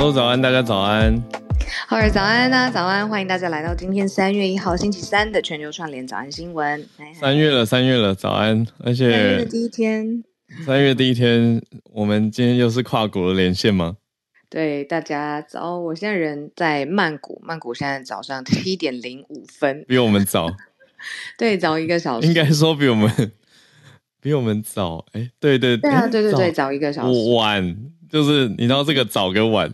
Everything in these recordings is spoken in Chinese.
Hello，早安，大家早安。好儿早安啊，早安！欢迎大家来到今天三月一号星期三的全球串联早安新闻。三月了，三月了，早安！而且三月的第一天，三月第一天，我们今天又是跨国的连线吗？对，大家早！我现在人在曼谷，曼谷现在早上七点零五分，比我们早。对，早一个小时。应该说比我们 比我们早。哎，对对对啊，对对对，早一个小时。晚就是你知道这个早跟晚。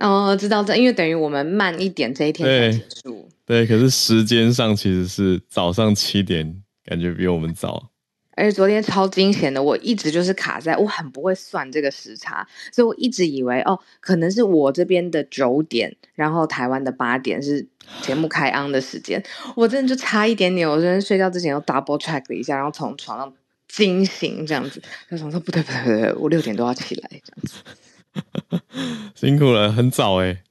哦，知道这，因为等于我们慢一点，这一天才结束。对，可是时间上其实是早上七点，感觉比我们早。而且昨天超惊险的，我一直就是卡在，我很不会算这个时差，所以我一直以为哦，可能是我这边的九点，然后台湾的八点是节目开 on 的时间。我真的就差一点点，我昨天睡觉之前又 double check 了一下，然后从床上惊醒这样子，就想说不对不对不对，我六点都要起来这样子。辛苦了，很早哎，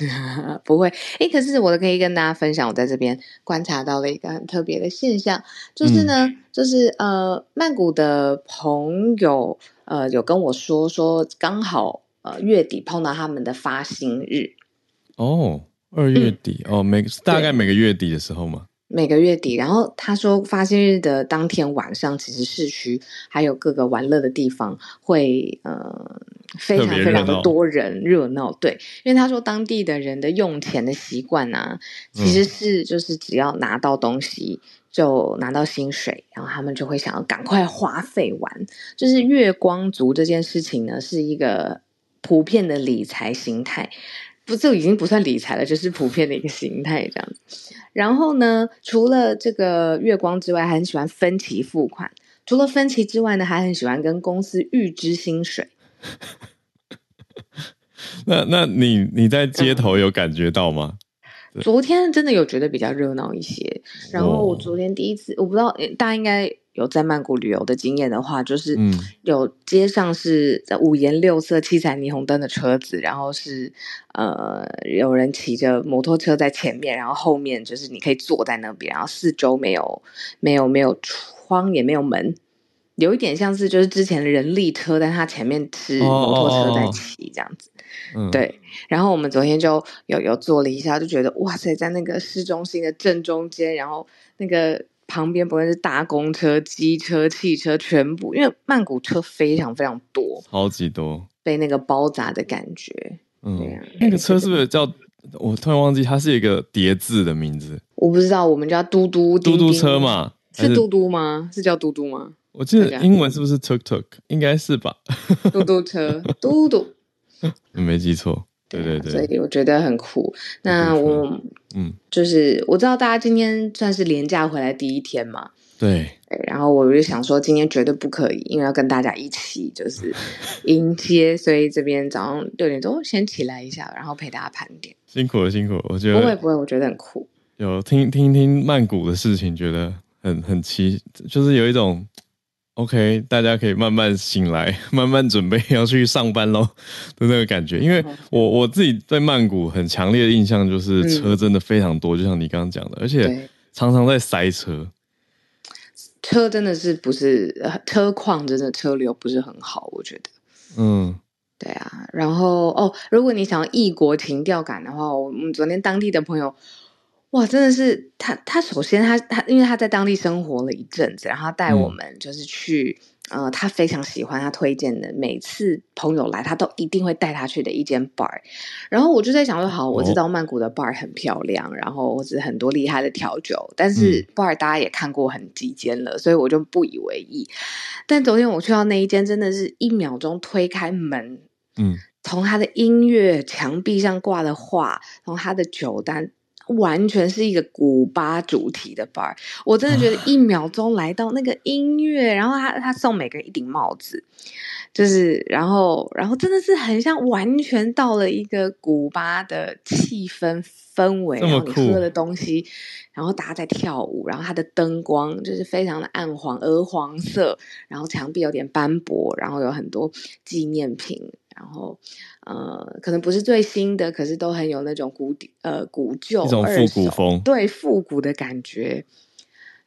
不会。哎，可是我可以跟大家分享，我在这边观察到了一个很特别的现象，就是呢，就是呃，曼谷的朋友呃有跟我说说，刚好呃月底碰到他们的发薪日。哦，二月底哦，每大概每个月底的时候嘛。每个月底，然后他说发薪日的当天晚上，其实市区还有各个玩乐的地方会呃非常非常的多人热闹。对，因为他说当地的人的用钱的习惯啊，其实是就是只要拿到东西就拿到薪水，然后他们就会想要赶快花费完。就是月光族这件事情呢，是一个普遍的理财形态。不，这已经不算理财了，就是普遍的一个形态这样子。然后呢，除了这个月光之外，还很喜欢分期付款。除了分期之外呢，还很喜欢跟公司预支薪水。那那你你在街头有感觉到吗？昨天真的有觉得比较热闹一些。然后我昨天第一次，我不知道大家应该。有在曼谷旅游的经验的话，就是有街上是五颜六色、七彩霓虹灯的车子，然后是呃有人骑着摩托车在前面，然后后面就是你可以坐在那边，然后四周没有没有没有窗也没有门，有一点像是就是之前的人力车，但它前面是摩托车在骑这样子。对，然后我们昨天就有有坐了一下，就觉得哇塞，在那个市中心的正中间，然后那个。旁边不论是大公车、机车、汽车，全部因为曼谷车非常非常多，超级多，被那个包扎的感觉。嗯，那个车是不是叫？我突然忘记它是一个叠字的名字。我不知道，我们叫嘟嘟嘟嘟车嘛？是嘟嘟吗？是叫嘟嘟吗？我记得英文是不是 tuk tuk？应该是吧？嘟嘟车，嘟嘟，你没记错。对对对，所以我觉得很酷。那我嗯，就是我知道大家今天算是连假回来第一天嘛，对。然后我就想说，今天绝对不可以，因为要跟大家一起就是迎接，所以这边早上六点钟先起来一下，然后陪大家盘点。辛苦了，辛苦了，我觉得不会不会，我觉得很酷。有听听听曼谷的事情，觉得很很奇，就是有一种。OK，大家可以慢慢醒来，慢慢准备要去上班喽 的那个感觉。因为我我自己在曼谷很强烈的印象就是车真的非常多，就像你刚刚讲的，而且常常在塞车。车真的是不是车况，真的车流不是很好，我觉得。嗯，对啊。然后哦，如果你想要异国情调感的话，我们昨天当地的朋友。哇，真的是他，他首先他他，因为他在当地生活了一阵子，然后带我们就是去。呃，他非常喜欢他推荐的，每次朋友来，他都一定会带他去的一间 bar。然后我就在想说，好，我知道曼谷的 bar 很漂亮，然后或者很多厉害的调酒，但是 bar 大家也看过很几间了，所以我就不以为意。但昨天我去到那一间，真的是一秒钟推开门，嗯，从他的音乐、墙壁上挂的画，从他的酒单。完全是一个古巴主题的 bar，我真的觉得一秒钟来到那个音乐，然后他他送每个人一顶帽子，就是然后然后真的是很像完全到了一个古巴的气氛氛围，然后你喝的东西，然后大家在跳舞，然后它的灯光就是非常的暗黄鹅黄色，然后墙壁有点斑驳，然后有很多纪念品。然后，呃，可能不是最新的，可是都很有那种古典、呃古旧、一种复古风，对复古的感觉。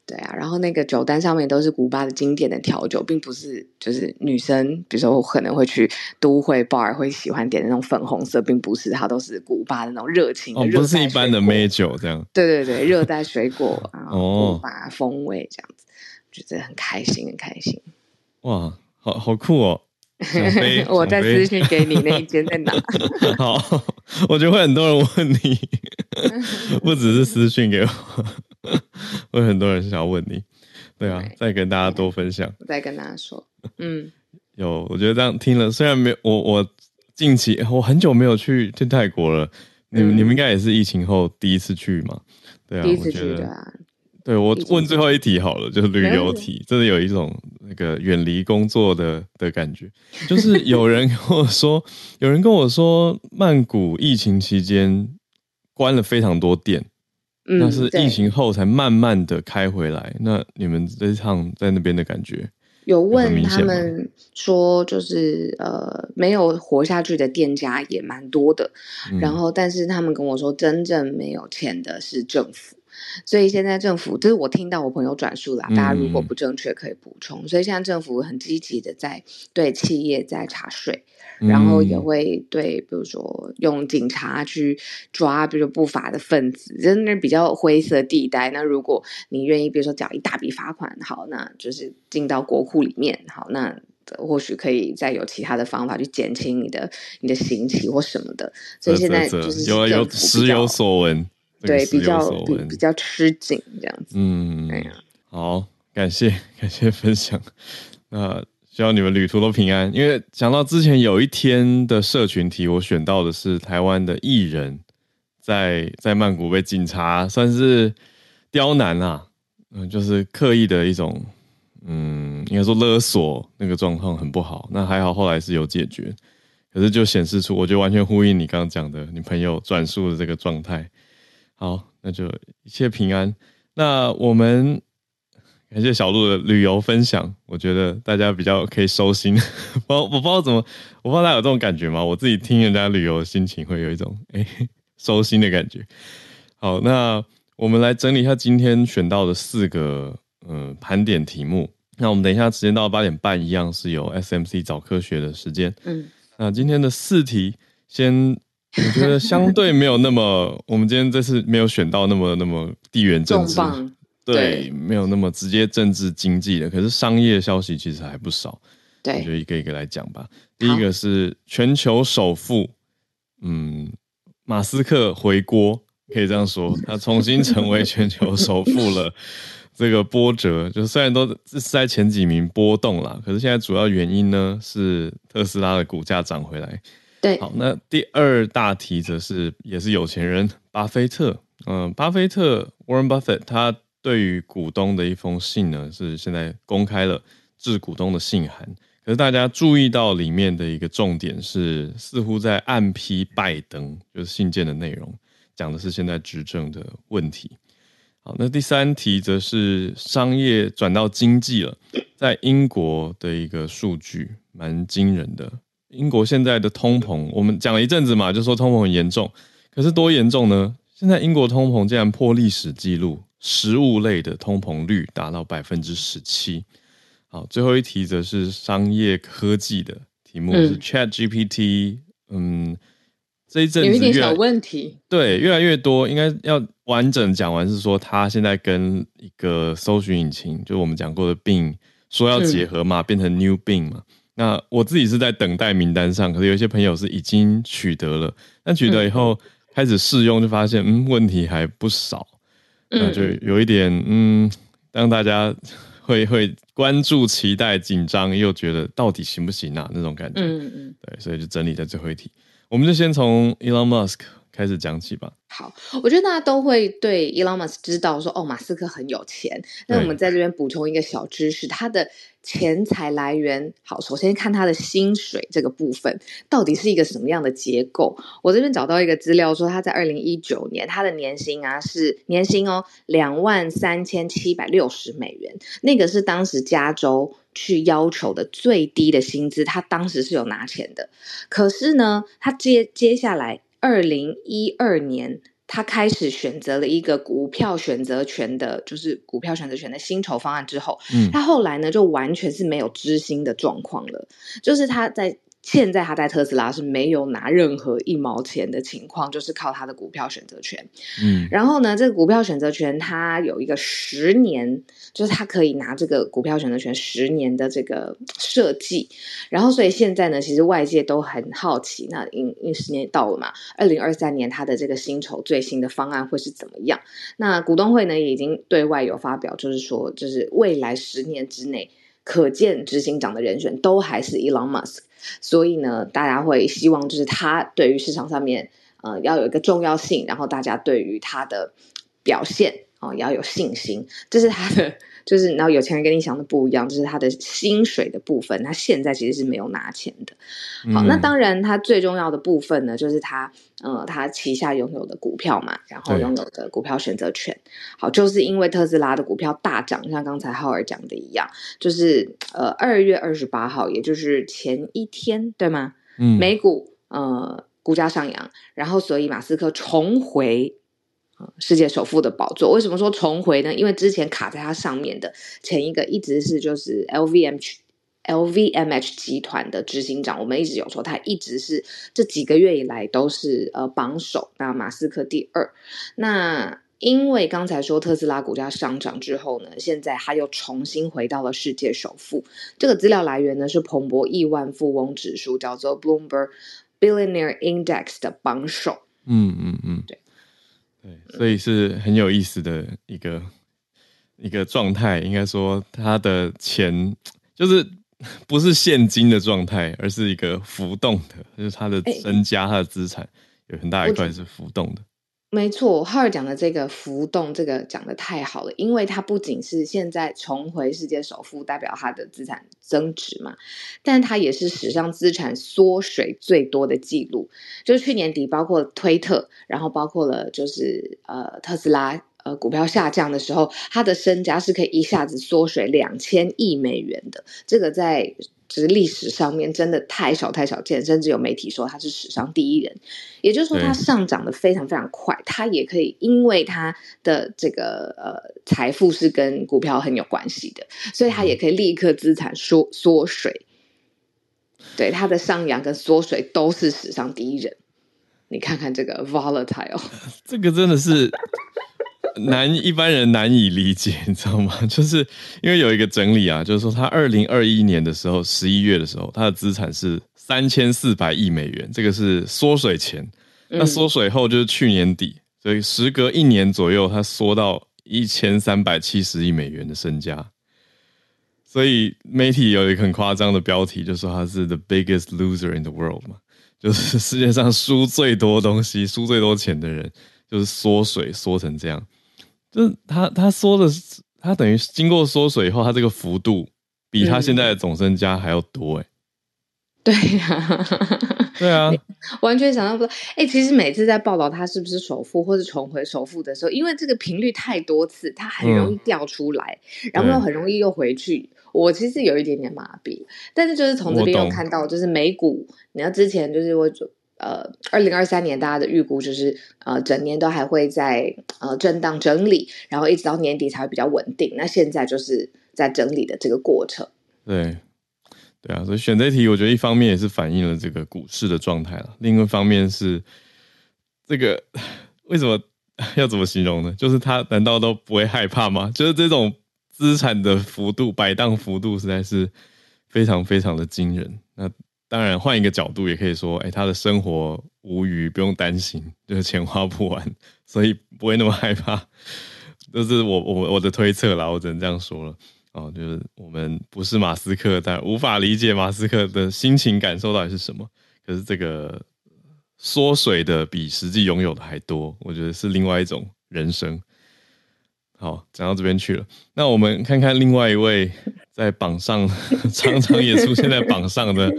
对啊，然后那个酒单上面都是古巴的经典的调酒，并不是就是女生，比如说我可能会去都会 bar 会喜欢点的那种粉红色，并不是，它都是古巴的那种热情的，不是一般的美酒这样。对对对，热带水果然后古巴风味这样子，觉得很开心，很开心。哇，好好酷哦！我在私信给你那一间在哪？好，我觉得会很多人问你，不只是私信给我，会很多人想要问你。对啊，再跟大家多分享。再跟大家说，嗯，有，我觉得这样听了，虽然没有我，我近期我很久没有去去泰国了。你们你们应该也是疫情后第一次去嘛？对啊，第一次去的啊。对我问最后一题好了，就是旅游题，真的有一种那个远离工作的的感觉。就是 有人跟我说，有人跟我说，曼谷疫情期间关了非常多店，那是疫情后才慢慢的开回来。那你们这趟在那边的感觉？有问他们说，就是呃，没有活下去的店家也蛮多的。然后，但是他们跟我说，真正没有钱的是政府。所以现在政府，这是我听到我朋友转述啦，大家如果不正确可以补充。所以现在政府很积极的在对企业在查税，然后也会对，比如说用警察去抓，比如说不法的分子，真的比较灰色地带。那如果你愿意，比如说缴一大笔罚款，好，那就是进到国库里面，好，那或许可以再有其他的方法去减轻你的你的刑期或什么的。所以现在就是有有时有所闻。对，比较比比较吃紧这样子。嗯，哎呀，好，感谢 感谢分享。那希望你们旅途都平安。因为讲到之前有一天的社群题，我选到的是台湾的艺人，在在曼谷被警察算是刁难啊，嗯，就是刻意的一种，嗯，应该说勒索那个状况很不好。那还好后来是有解决，可是就显示出，我觉得完全呼应你刚刚讲的，你朋友转述的这个状态。好，那就一切平安。那我们感谢小鹿的旅游分享，我觉得大家比较可以收心。我我不知道怎么，我不知道大家有这种感觉吗？我自己听人家旅游，心情会有一种哎收心的感觉。好，那我们来整理一下今天选到的四个嗯盘点题目。那我们等一下时间到八点半，一样是有 SMC 早科学的时间。嗯，那今天的四题先。我觉得相对没有那么，我们今天这次没有选到那么那么地缘政治，对，没有那么直接政治经济的。可是商业消息其实还不少，对，我觉得一个一个来讲吧。第一个是全球首富，嗯，马斯克回国，可以这样说，他重新成为全球首富了。这个波折，就虽然都是在前几名波动啦，可是现在主要原因呢是特斯拉的股价涨回来。对，好，那第二大题则是也是有钱人巴菲特，嗯，巴菲特 Warren Buffett 他对于股东的一封信呢，是现在公开了致股东的信函。可是大家注意到里面的一个重点是，似乎在暗批拜登，就是信件的内容讲的是现在执政的问题。好，那第三题则是商业转到经济了，在英国的一个数据蛮惊人的。英国现在的通膨，我们讲了一阵子嘛，就说通膨很严重，可是多严重呢？现在英国通膨竟然破历史记录，食物类的通膨率达到百分之十七。好，最后一题则是商业科技的题目，是 Chat GPT，嗯，这一阵子有一点小问题，对，越来越多，应该要完整讲完。是说它现在跟一个搜寻引擎，就我们讲过的 Bing 说要结合嘛，变成 New Bing 嘛。那我自己是在等待名单上，可是有一些朋友是已经取得了，但取得以后开始试用，就发现嗯问题还不少，那就有一点嗯，让大家会会关注、期待、紧张，又觉得到底行不行啊那种感觉。嗯嗯，对，所以就整理在最后一题，我们就先从 Elon Musk。开始讲起吧。好，我觉得大家都会对 Elon Musk 知道说，哦，马斯克很有钱。那我们在这边补充一个小知识，他的钱财来源。好，首先看他的薪水这个部分，到底是一个什么样的结构？我这边找到一个资料说，他在二零一九年他的年薪啊是年薪哦两万三千七百六十美元，那个是当时加州去要求的最低的薪资，他当时是有拿钱的。可是呢，他接接下来。二零一二年，他开始选择了一个股票选择权的，就是股票选择权的薪酬方案之后，嗯，他后来呢就完全是没有知心的状况了，就是他在。现在他在特斯拉是没有拿任何一毛钱的情况，就是靠他的股票选择权。嗯，然后呢，这个股票选择权它有一个十年，就是他可以拿这个股票选择权十年的这个设计。然后，所以现在呢，其实外界都很好奇，那因因十年到了嘛，二零二三年他的这个薪酬最新的方案会是怎么样？那股东会呢已经对外有发表，就是说，就是未来十年之内可见执行长的人选都还是 Elon Musk。所以呢，大家会希望就是他对于市场上面，呃，要有一个重要性，然后大家对于他的表现哦，要有信心，这是他的。就是然后有钱人跟你想的不一样，就是他的薪水的部分，他现在其实是没有拿钱的。好，那当然他最重要的部分呢，就是他呃他旗下拥有的股票嘛，然后拥有的股票选择权。好，就是因为特斯拉的股票大涨，像刚才浩尔讲的一样，就是呃二月二十八号，也就是前一天，对吗？嗯，美股呃股价上扬，然后所以马斯克重回。世界首富的宝座，为什么说重回呢？因为之前卡在它上面的前一个一直是就是 LVMH LVMH 集团的执行长，我们一直有说他一直是这几个月以来都是呃榜首，那马斯克第二。那因为刚才说特斯拉股价上涨之后呢，现在他又重新回到了世界首富。这个资料来源呢是彭博亿万富翁指数，叫做 Bloomberg Billionaire Index 的榜首。嗯嗯嗯，对。对，所以是很有意思的一个一个状态。应该说，他的钱就是不是现金的状态，而是一个浮动的，就是他的身家、他的资产有很大一块是浮动的。没错，哈尔讲的这个浮动，这个讲的太好了，因为它不仅是现在重回世界首富，代表它的资产增值嘛，但它也是史上资产缩水最多的记录。就是去年底，包括推特，然后包括了就是呃特斯拉，呃股票下降的时候，他的身家是可以一下子缩水两千亿美元的。这个在。历史上面真的太少太少见，甚至有媒体说他是史上第一人，也就是说他上涨的非常非常快，他也可以因为他的这个呃财富是跟股票很有关系的，所以他也可以立刻资产缩缩水，对他的上扬跟缩水都是史上第一人，你看看这个 volatile，这个真的是。难一般人难以理解，你知道吗？就是因为有一个整理啊，就是说他二零二一年的时候，十一月的时候，他的资产是三千四百亿美元，这个是缩水前。那缩水后就是去年底，所以时隔一年左右，他缩到一千三百七十亿美元的身家。所以媒体有一个很夸张的标题，就说他是 the biggest loser in the world 嘛，就是世界上输最多东西、输最多钱的人，就是缩水缩成这样。就是他，他说的是，他等于经过缩水以后，他这个幅度比他现在的总身家还要多，哎，对呀，对啊，完全想象不到。哎，其实每次在报道他是不是首富或是重回首富的时候，因为这个频率太多次，他很容易掉出来，然后又很容易又回去。我其实有一点点麻痹，但是就是从这边又看到，就是美股，你要之前就是我。呃，二零二三年大家的预估就是，呃，整年都还会在呃震荡整理，然后一直到年底才会比较稳定。那现在就是在整理的这个过程。对，对啊，所以选这题，我觉得一方面也是反映了这个股市的状态了，另一方面是这个为什么 要怎么形容呢？就是他难道都不会害怕吗？就是这种资产的幅度摆荡幅度实在是非常非常的惊人。那当然换一个角度也可以说，哎，他的生活无余，不用担心，就是钱花不完，所以不会那么害怕。这是我我我的推测啦，我只能这样说了。哦，就是我们不是马斯克，但无法理解马斯克的心情感受到底是什么。可是这个缩水的比实际拥有的还多，我觉得是另外一种人生。好，讲到这边去了，那我们看看另外一位在榜上 常常也出现在榜上的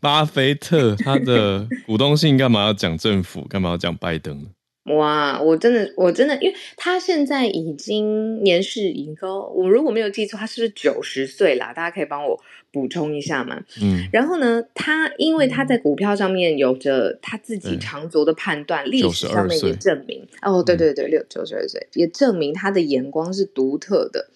巴菲特，他的股东信干嘛要讲政府，干嘛要讲拜登呢？哇，我真的，我真的，因为他现在已经年事已高，我如果没有记错，他是不是九十岁啦？大家可以帮我补充一下嘛？嗯，然后呢，他因为他在股票上面有着他自己长足的判断，历史上面也证明，哦，对对对，六九十二岁也证明他的眼光是独特的，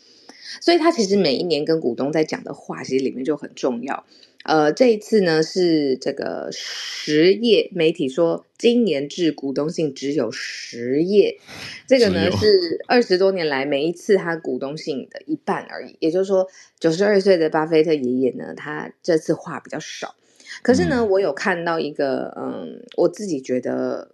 所以他其实每一年跟股东在讲的话，其实里面就很重要。呃，这一次呢是这个十页媒体说，今年至股东信只有十页，这个呢是二十多年来每一次他股东信的一半而已。也就是说，九十二岁的巴菲特爷爷呢，他这次话比较少。可是呢，我有看到一个，嗯，我自己觉得，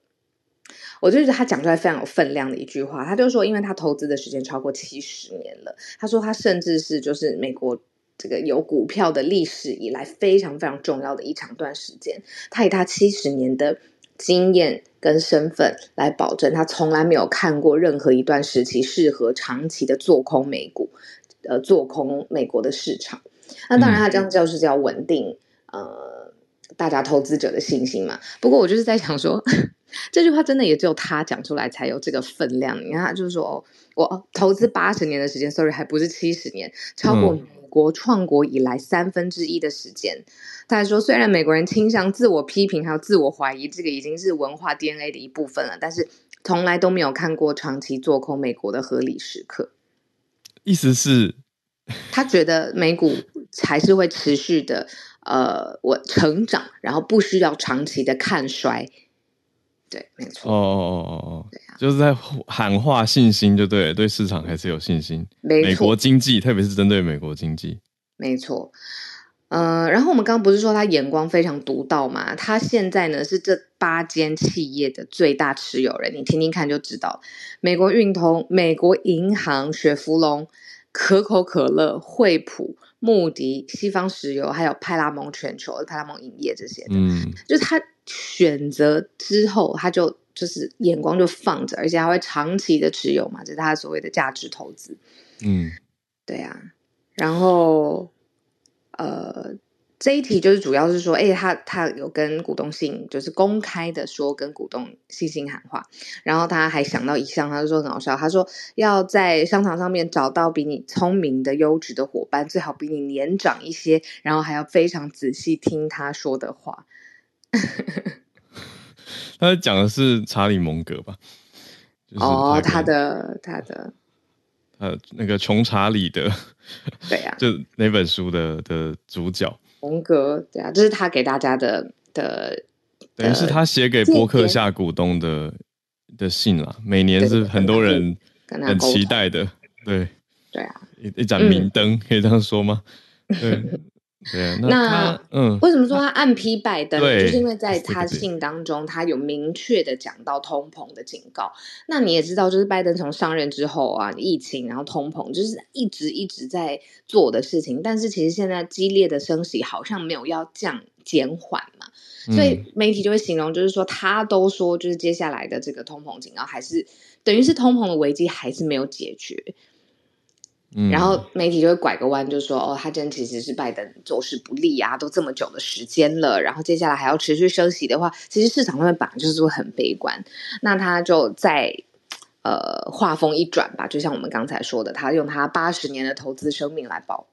我就觉得他讲出来非常有分量的一句话，他就说，因为他投资的时间超过七十年了，他说他甚至是就是美国。这个有股票的历史以来非常非常重要的一长段时间，他以他七十年的经验跟身份来保证，他从来没有看过任何一段时期适合长期的做空美股，呃，做空美国的市场。那当然，他这样叫是叫稳定呃大家投资者的信心嘛。不过我就是在想说，这句话真的也只有他讲出来才有这个分量。你看，他就是说我投资八十年的时间，sorry，还不是七十年，超过美。国创国以来三分之一的时间，他说，虽然美国人倾向自我批评还有自我怀疑，这个已经是文化 DNA 的一部分了，但是从来都没有看过长期做空美国的合理时刻。意思是，他觉得美股还是会持续的，呃，我成长，然后不需要长期的看衰。对，没错。哦哦哦哦哦，对啊，就是在喊话信心，就对，对市场还是有信心。美国经济，特别是针对美国经济，没错。呃，然后我们刚刚不是说他眼光非常独到嘛？他现在呢是这八间企业的最大持有人，你听听看就知道。美国运通、美国银行、雪佛龙、可口可乐、惠普、穆迪、西方石油，还有派拉蒙全球、派拉蒙影业这些，嗯，就是他。选择之后，他就就是眼光就放着，而且还会长期的持有嘛，这是他所谓的价值投资。嗯，对啊。然后，呃，这一题就是主要是说，哎，他他有跟股东信，就是公开的说跟股东信心喊话。然后他还想到一项，他就说很好笑，他说要在商场上面找到比你聪明的优质的伙伴，最好比你年长一些，然后还要非常仔细听他说的话。他讲的是查理蒙格吧？哦，他的他的呃，那个穷查理的，对呀，就那本书的的主角蒙格，对啊，这是他给大家的的，等于是他写给博客下股东的的信啦。每年是很多人很期待的，对对啊，一一盏明灯，可以这样说吗？对。对，那嗯，为什么说他暗批拜登？就是因为在他信当中，他有明确的讲到通膨的警告。那你也知道，就是拜登从上任之后啊，疫情然后通膨，就是一直一直在做的事情。但是其实现在激烈的升息好像没有要降减缓嘛，所以媒体就会形容，就是说他都说，就是接下来的这个通膨警告还是等于是通膨的危机还是没有解决。然后媒体就会拐个弯，就说：“哦，他真其实是拜登做事不利啊，都这么久的时间了，然后接下来还要持续升息的话，其实市场上面本来就是会很悲观。那他就在呃话锋一转吧，就像我们刚才说的，他用他八十年的投资生命来保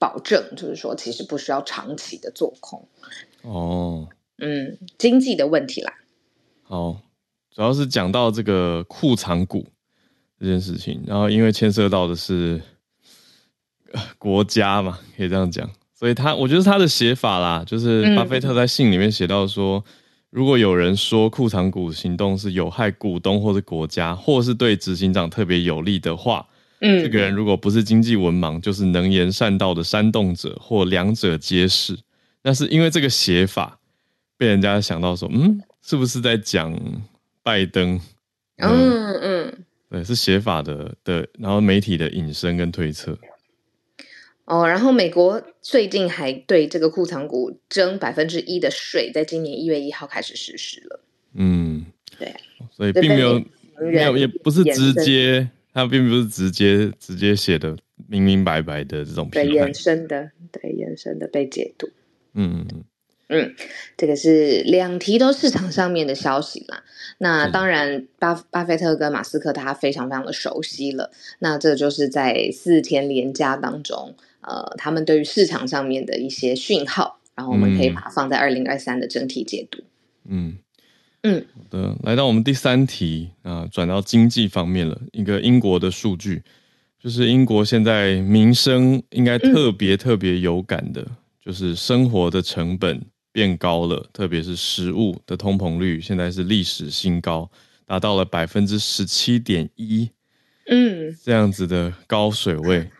保证，就是说其实不需要长期的做空。哦，嗯，经济的问题啦。好，主要是讲到这个库藏股这件事情，然后因为牵涉到的是。国家嘛，可以这样讲，所以他我觉得他的写法啦，就是巴菲特在信里面写到说，如果有人说库藏股行动是有害股东或者国家，或是对执行长特别有利的话，嗯，这个人如果不是经济文盲，就是能言善道的煽动者，或两者皆是。那是因为这个写法被人家想到说，嗯，是不是在讲拜登？嗯嗯，对，是写法的的，然后媒体的引申跟推测。哦，然后美国最近还对这个库藏股征百分之一的税，在今年一月一号开始实施了。嗯，对，所以并没有没有，也不是直接，它并不是直接直接写的明明白白的这种对延伸的，对延伸的被解读。嗯嗯嗯，这个是两题都市场上面的消息啦。那当然，巴巴菲特跟马斯克他非常非常的熟悉了。那这就是在四天连假当中。呃，他们对于市场上面的一些讯号，然后我们可以把它放在二零二三的整体解读。嗯嗯，好的，来到我们第三题啊，转到经济方面了。一个英国的数据，就是英国现在民生应该特别特别有感的，就是生活的成本变高了，特别是食物的通膨率现在是历史新高，达到了百分之十七点一。嗯，这样子的高水位。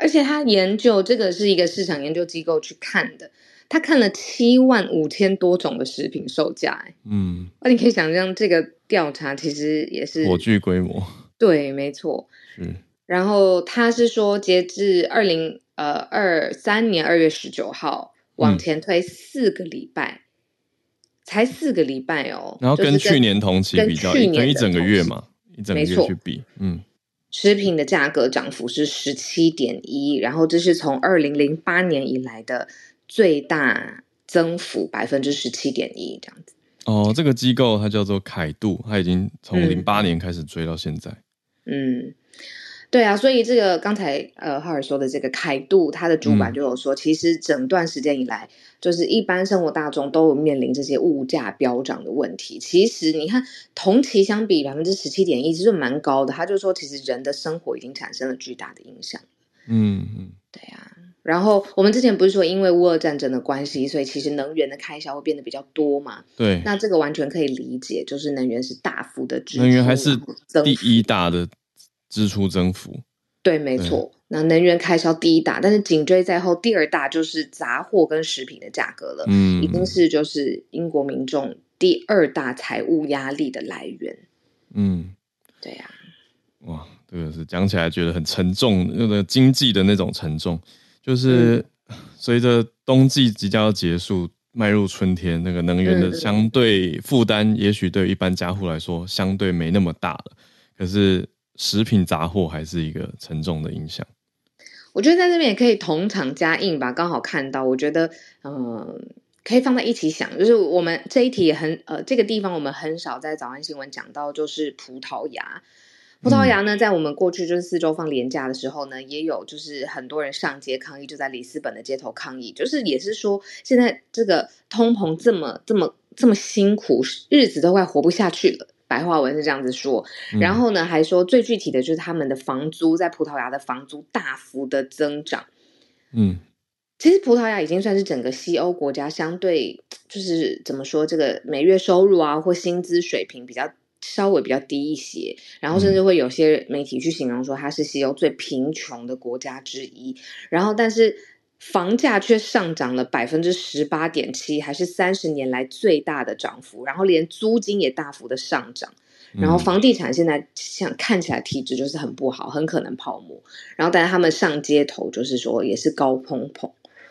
而且他研究这个是一个市场研究机构去看的，他看了七万五千多种的食品售价，哎，嗯，那你可以想象这个调查其实也是火炬规模，对，没错，嗯，然后他是说，截至二零呃二三年二月十九号往前推四个礼拜，才四个礼拜哦，然后跟去年同期比较，跟一整个月嘛，一整个月去比，嗯。食品的价格涨幅是十七点一，然后这是从二零零八年以来的最大增幅，百分之十七点一这样子。哦，这个机构它叫做凯度，它已经从零八年开始追到现在。嗯。对啊，所以这个刚才呃浩尔说的这个凯度，它的主管就有说，其实整段时间以来，就是一般生活大众都有面临这些物价飙涨的问题。其实你看同期相比百分之十七点一，其实蛮高的。他就说，其实人的生活已经产生了巨大的影响。嗯嗯，对啊。然后我们之前不是说，因为乌俄战争的关系，所以其实能源的开销会变得比较多嘛？对。那这个完全可以理解，就是能源是大幅的支出，能源还是第一大的。支出增幅，对，没错。那能源开销第一大，但是紧追在后，第二大就是杂货跟食品的价格了。嗯，已经是就是英国民众第二大财务压力的来源。嗯，对呀。哇，这个是讲起来觉得很沉重，那个经济的那种沉重，就是随着冬季即将要结束，迈入春天，那个能源的相对负担，也许对一般家户来说相对没那么大了。可是。食品杂货还是一个沉重的影响。我觉得在这边也可以同场加印吧，刚好看到，我觉得嗯，可以放在一起想。就是我们这一题也很呃，这个地方我们很少在早安新闻讲到，就是葡萄牙。葡萄牙呢，在我们过去就是四周放廉价的时候呢，也有就是很多人上街抗议，就在里斯本的街头抗议，就是也是说现在这个通膨这么这么这么辛苦，日子都快活不下去了。白话文是这样子说，然后呢，还说最具体的就是他们的房租在葡萄牙的房租大幅的增长。嗯，其实葡萄牙已经算是整个西欧国家相对就是怎么说，这个每月收入啊或薪资水平比较稍微比较低一些，然后甚至会有些媒体去形容说它是西欧最贫穷的国家之一。然后，但是。房价却上涨了百分之十八点七，还是三十年来最大的涨幅。然后连租金也大幅的上涨。然后房地产现在像看起来体质就是很不好，很可能泡沫。然后但是他们上街头就是说也是高通膨，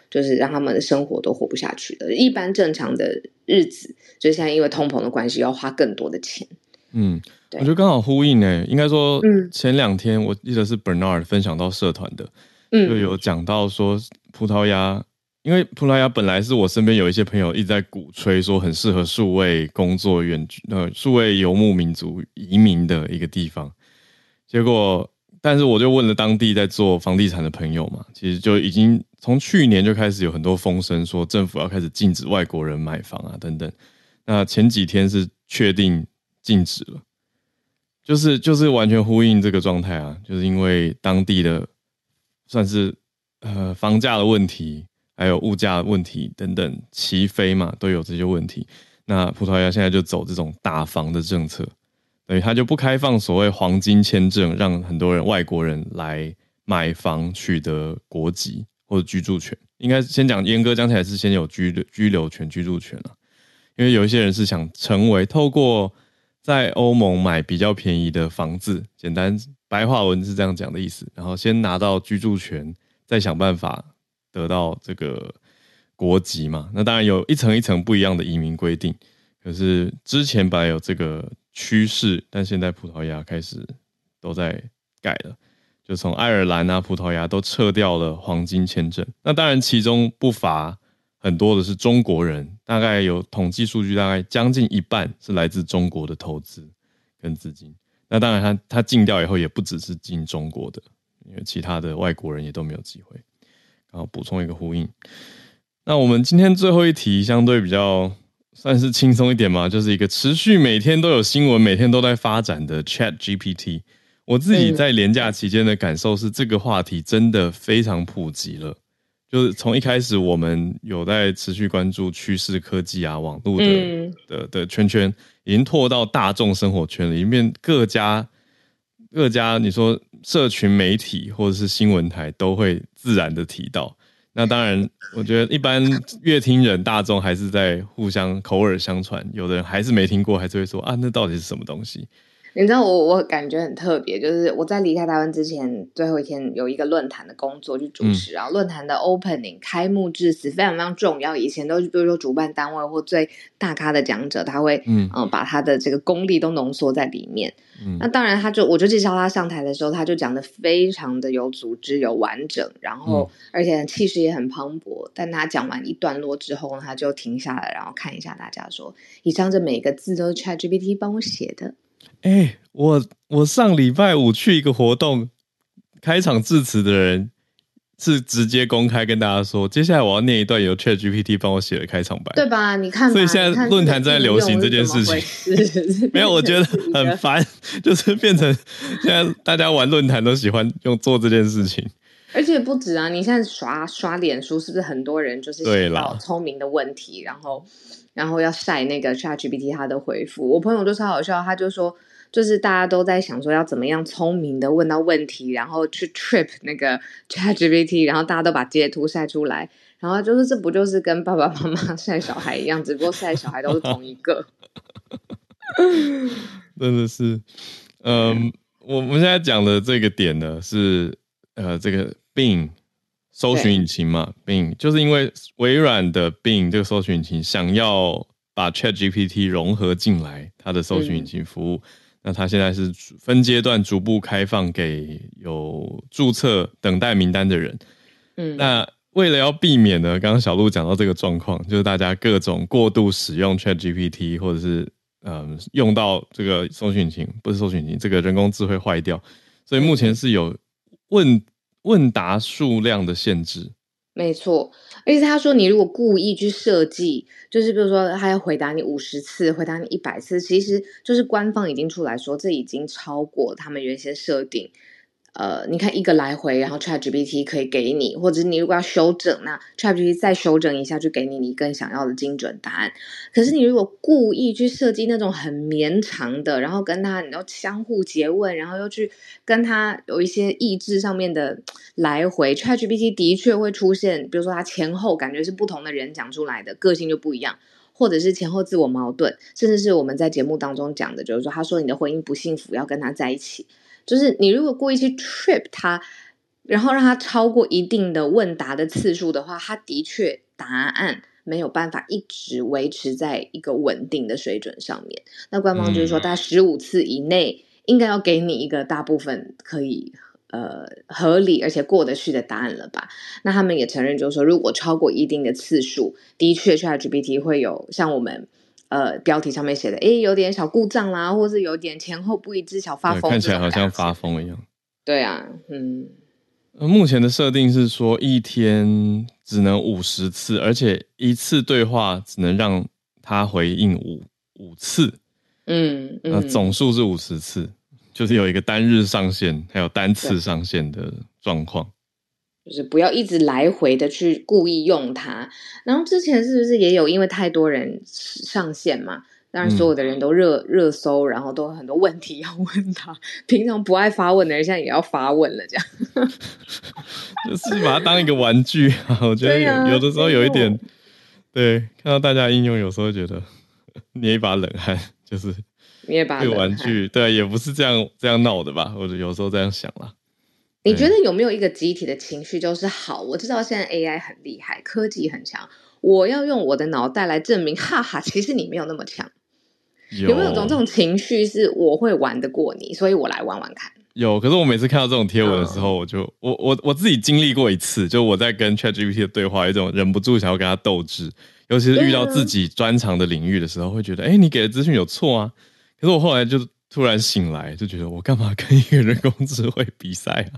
就是让他们的生活都活不下去的。一般正常的日子，就现在因为通膨的关系要花更多的钱。嗯，我觉得刚好呼应呢。应该说，前两天我记得是 Bernard 分享到社团的。就有讲到说，葡萄牙，因为葡萄牙本来是我身边有一些朋友一直在鼓吹说很适合数位工作、远呃数位游牧民族移民的一个地方。结果，但是我就问了当地在做房地产的朋友嘛，其实就已经从去年就开始有很多风声说政府要开始禁止外国人买房啊等等。那前几天是确定禁止了，就是就是完全呼应这个状态啊，就是因为当地的。算是呃房价的问题，还有物价问题等等齐飞嘛，都有这些问题。那葡萄牙现在就走这种打房的政策，等于他就不开放所谓黄金签证，让很多人外国人来买房取得国籍或者居住权。应该先讲严格讲起来是先有居留居留权、居住权啊，因为有一些人是想成为透过在欧盟买比较便宜的房子，简单白话文是这样讲的意思，然后先拿到居住权，再想办法得到这个。国籍嘛，那当然有一层一层不一样的移民规定。可是之前本来有这个趋势，但现在葡萄牙开始都在改了，就从爱尔兰啊、葡萄牙都撤掉了黄金签证。那当然其中不乏很多的是中国人，大概有统计数据，大概将近一半是来自中国的投资跟资金。那当然，他他禁掉以后也不只是禁中国的，因为其他的外国人也都没有机会。然后补充一个呼应。那我们今天最后一题相对比较算是轻松一点嘛，就是一个持续每天都有新闻、每天都在发展的 Chat GPT。我自己在廉假期间的感受是，这个话题真的非常普及了。就是从一开始我们有在持续关注趋势科技啊、网络的的的圈圈，已经拓到大众生活圈里面，各家各家你说社群媒体或者是新闻台都会自然的提到。那当然，我觉得一般乐听人大众还是在互相口耳相传，有的人还是没听过，还是会说啊，那到底是什么东西？你知道我我感觉很特别，就是我在离开台湾之前最后一天有一个论坛的工作去主持，然后论坛的 opening 开幕致辞非常非常重要。以前都是比如说主办单位或最大咖的讲者，他会嗯把他的这个功力都浓缩在里面。那当然，他就我就介绍他上台的时候，他就讲的非常的有组织、有完整，然后而且气势也很磅礴。但他讲完一段落之后，他就停下来，然后看一下大家说：“以上这每个字都是 ChatGPT 帮我写的。”哎，我我上礼拜五去一个活动，开场致辞的人是直接公开跟大家说，接下来我要念一段由 Chat GPT 帮我写的开场白，对吧？你看，所以现在论坛在流行这件事情，没有，我觉得 很烦，就是变成现在大家玩论坛都喜欢用做这件事情，而且不止啊，你现在刷刷脸书，是不是很多人就是对老聪明的问题，然后然后要晒那个 Chat GPT 他的回复，我朋友就超好笑，他就说。就是大家都在想说要怎么样聪明的问到问题，然后去 trip 那个 ChatGPT，然后大家都把截图晒出来，然后就是这不就是跟爸爸妈妈 晒小孩一样，只不过晒小孩都是同一个。真的是，嗯，我们现在讲的这个点呢，是呃，这个病搜寻引擎嘛，Bing 就是因为微软的 Bing 这个搜寻引擎想要把 ChatGPT 融合进来，它的搜寻引擎服务。那它现在是分阶段逐步开放给有注册等待名单的人。嗯，那为了要避免呢，刚刚小鹿讲到这个状况，就是大家各种过度使用 Chat GPT，或者是嗯用到这个搜寻引擎，不是搜寻引擎，这个人工智慧坏掉，所以目前是有问问答数量的限制。没错，而且他说，你如果故意去设计，就是比如说他要回答你五十次，回答你一百次，其实就是官方已经出来说，这已经超过他们原先设定。呃，你看一个来回，然后 ChatGPT 可以给你，或者你如果要修整，那 ChatGPT 再修整一下，就给你你更想要的精准答案。可是你如果故意去设计那种很绵长的，然后跟他你要相互诘问，然后又去跟他有一些意志上面的来回，ChatGPT 的确会出现，比如说他前后感觉是不同的人讲出来的，个性就不一样，或者是前后自我矛盾，甚至是我们在节目当中讲的，就是说他说你的婚姻不幸福，要跟他在一起。就是你如果故意去 trip 他，然后让他超过一定的问答的次数的话，他的确答案没有办法一直维持在一个稳定的水准上面。那官方就是说，大概十五次以内，应该要给你一个大部分可以呃合理而且过得去的答案了吧？那他们也承认，就是说，如果超过一定的次数，的确，ChatGPT 会有像我们。呃，标题上面写的，哎，有点小故障啦，或是有点前后不一致，小发疯，看起来好像发疯一样。对啊，嗯。目前的设定是说，一天只能五十次，而且一次对话只能让他回应五五次。嗯，那总数是五十次，就是有一个单日上限，还有单次上限的状况。就是不要一直来回的去故意用它。然后之前是不是也有因为太多人上线嘛？当然所有的人都热热搜，然后都很多问题要问他。平常不爱发问的人，现在也要发问了，这样。就是把它当一个玩具啊！我觉得有有的时候有一点，对，看到大家应用，有时候觉得捏一把冷汗，就是捏一把这个玩具，对，也不是这样这样闹的吧？或者有时候这样想了。你觉得有没有一个集体的情绪，就是好？我知道现在 AI 很厉害，科技很强，我要用我的脑袋来证明，哈哈，其实你没有那么强。有没有种这种情绪，是我会玩得过你，所以我来玩玩看。有，可是我每次看到这种贴文的时候，我就我我我自己经历过一次，就我在跟 ChatGPT 的对话，一种忍不住想要跟他斗智，尤其是遇到自己专长的领域的时候，会觉得，哎，你给的资讯有错啊。可是我后来就突然醒来，就觉得我干嘛跟一个人工智慧比赛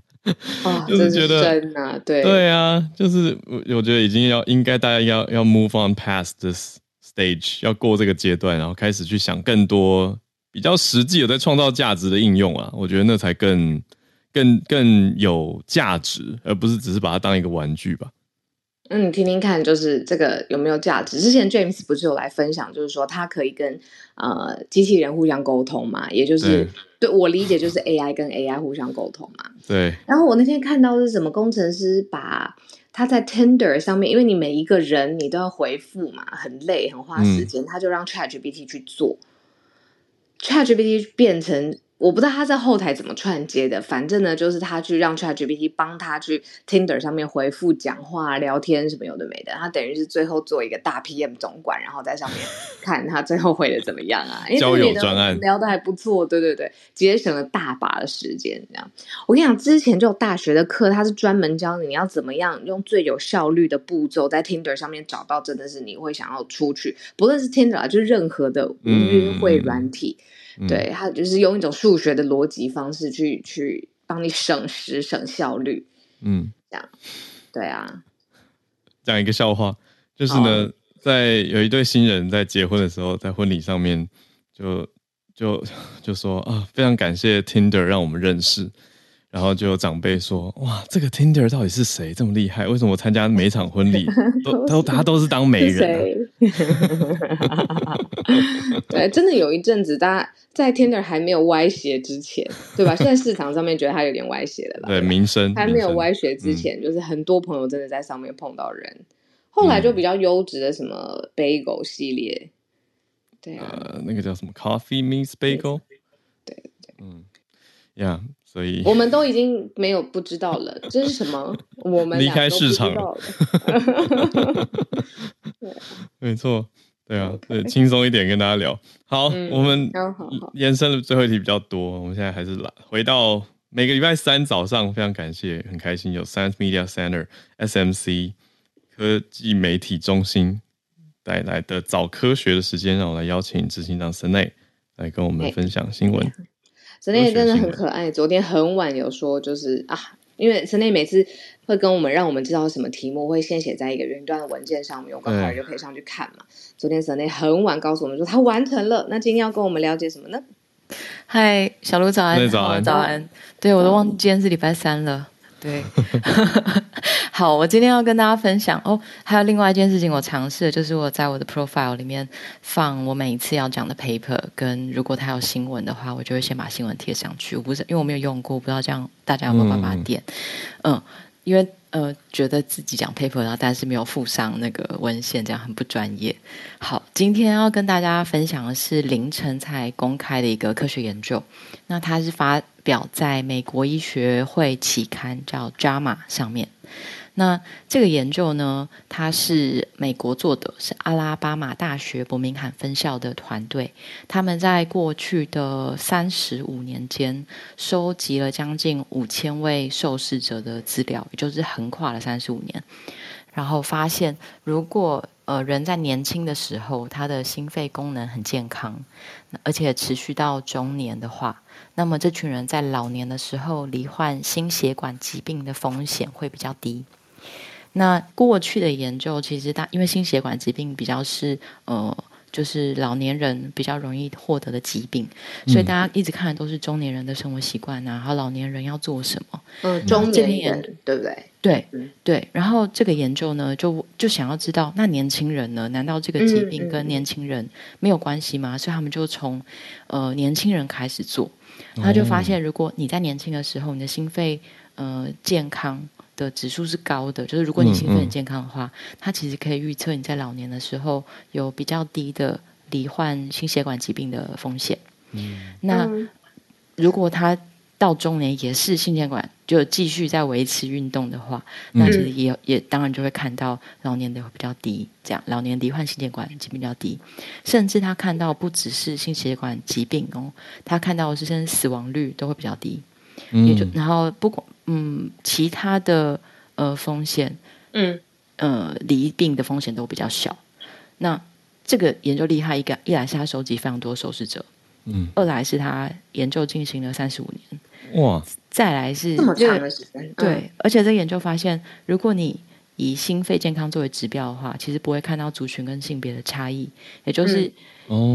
啊？就是觉得真啊，对对啊，就是我我觉得已经要应该大家要要 move on past this stage，要过这个阶段，然后开始去想更多比较实际有在创造价值的应用啊。我觉得那才更更更有价值，而不是只是把它当一个玩具吧。那你听听看，就是这个有没有价值？之前 James 不是有来分享，就是说他可以跟呃机器人互相沟通嘛，也就是对我理解就是 AI 跟 AI 互相沟通嘛。对。然后我那天看到是什么工程师把他在 Tender 上面，因为你每一个人你都要回复嘛，很累很花时间，他就让 ChatGPT 去做，ChatGPT 变成。我不知道他在后台怎么串接的，反正呢，就是他去让 ChatGPT 帮他去 Tinder 上面回复、讲话、聊天什么有的没的，他等于是最后做一个大 PM 总管，然后在上面 看他最后回的怎么样啊？交友专案聊的还不错，对对对，节省了大把的时间。这样，我跟你讲，之前就有大学的课，他是专门教你要怎么样用最有效率的步骤在 Tinder 上面找到真的是你会想要出去，不论是 Tinder 啊，就是任何的约会软体。对他就是用一种数学的逻辑方式去去帮你省时省效率，嗯，这样，对啊。讲一个笑话，就是呢，在有一对新人在结婚的时候，在婚礼上面就就就说啊，非常感谢 Tinder 让我们认识。然后就有长辈说：“哇，这个 Tinder 到底是谁这么厉害？为什么我参加每场婚礼 都都他都是当媒人？” 对，真的有一阵子，大家在 Tinder 还没有歪斜之前，对吧？现在市场上面觉得它有点歪斜了啦。对，名声还没有歪斜之前，就是很多朋友真的在上面碰到人。后来就比较优质的什么 Bagel 系列，对啊，那个叫什么 Coffee Meets Bagel？对对，嗯，Yeah。所以我们都已经没有不知道了，这是什么？我们离开市场 了。没错，对啊，对，轻松一点跟大家聊。好，我们延伸的最后一题比较多，我们现在还是来回到每个礼拜三早上，非常感谢，很开心有 Science Media Center SMC 科技媒体中心带来的早科学的时间，让我来邀请执行长森内来跟我们分享新闻。陈内真的很可爱。昨天很晚有说，就是啊，因为神内每次会跟我们让我们知道什么题目，会先写在一个云端的文件上面，我刚好就可以上去看嘛。昨天神内很晚告诉我们说他完成了，那今天要跟我们了解什么呢？嗨，小卢早安，早安，早安。对我都忘记今天是礼拜三了。对，好，我今天要跟大家分享哦。还有另外一件事情，我尝试的就是我在我的 profile 里面放我每一次要讲的 paper，跟如果它有新闻的话，我就会先把新闻贴上去。我不是因为我没有用过，不知道这样大家有没有办法点？嗯，因为呃，觉得自己讲 paper，然后但是没有附上那个文献，这样很不专业。好，今天要跟大家分享的是凌晨才公开的一个科学研究，那它是发。表在美国医学会期刊叫《JAMA》上面。那这个研究呢，它是美国做的，是阿拉巴马大学伯明翰分校的团队。他们在过去的三十五年间，收集了将近五千位受试者的资料，也就是横跨了三十五年。然后发现，如果呃人在年轻的时候，他的心肺功能很健康，而且持续到中年的话。那么这群人在老年的时候罹患心血管疾病的风险会比较低。那过去的研究其实大，因为心血管疾病比较是呃就是老年人比较容易获得的疾病，所以大家一直看的都是中年人的生活习惯啊，还有老年人要做什么。嗯，中年人对不对？对，对。然后这个研究呢，就就想要知道，那年轻人呢？难道这个疾病跟年轻人没有关系吗？所以他们就从呃年轻人开始做，他就发现，如果你在年轻的时候，你的心肺呃健康。的指数是高的，就是如果你心肺很健康的话，它其实可以预测你在老年的时候有比较低的罹患心血管疾病的风险。嗯，那如果他到中年也是心血管就继续在维持运动的话，那其实也也当然就会看到老年的会比较低，这样老年罹患心血管疾病比较低，甚至他看到不只是心血管疾病哦，他看到的是甚至死亡率都会比较低。也就然后不管嗯其他的呃风险嗯。呃离病的风险都比较小。那这个研究厉害一个一来是他收集非常多受试者，嗯，二来是他研究进行了三十五年。哇，再来是这么长的时间对，而且这个研究发现，如果你以心肺健康作为指标的话，其实不会看到族群跟性别的差异，也就是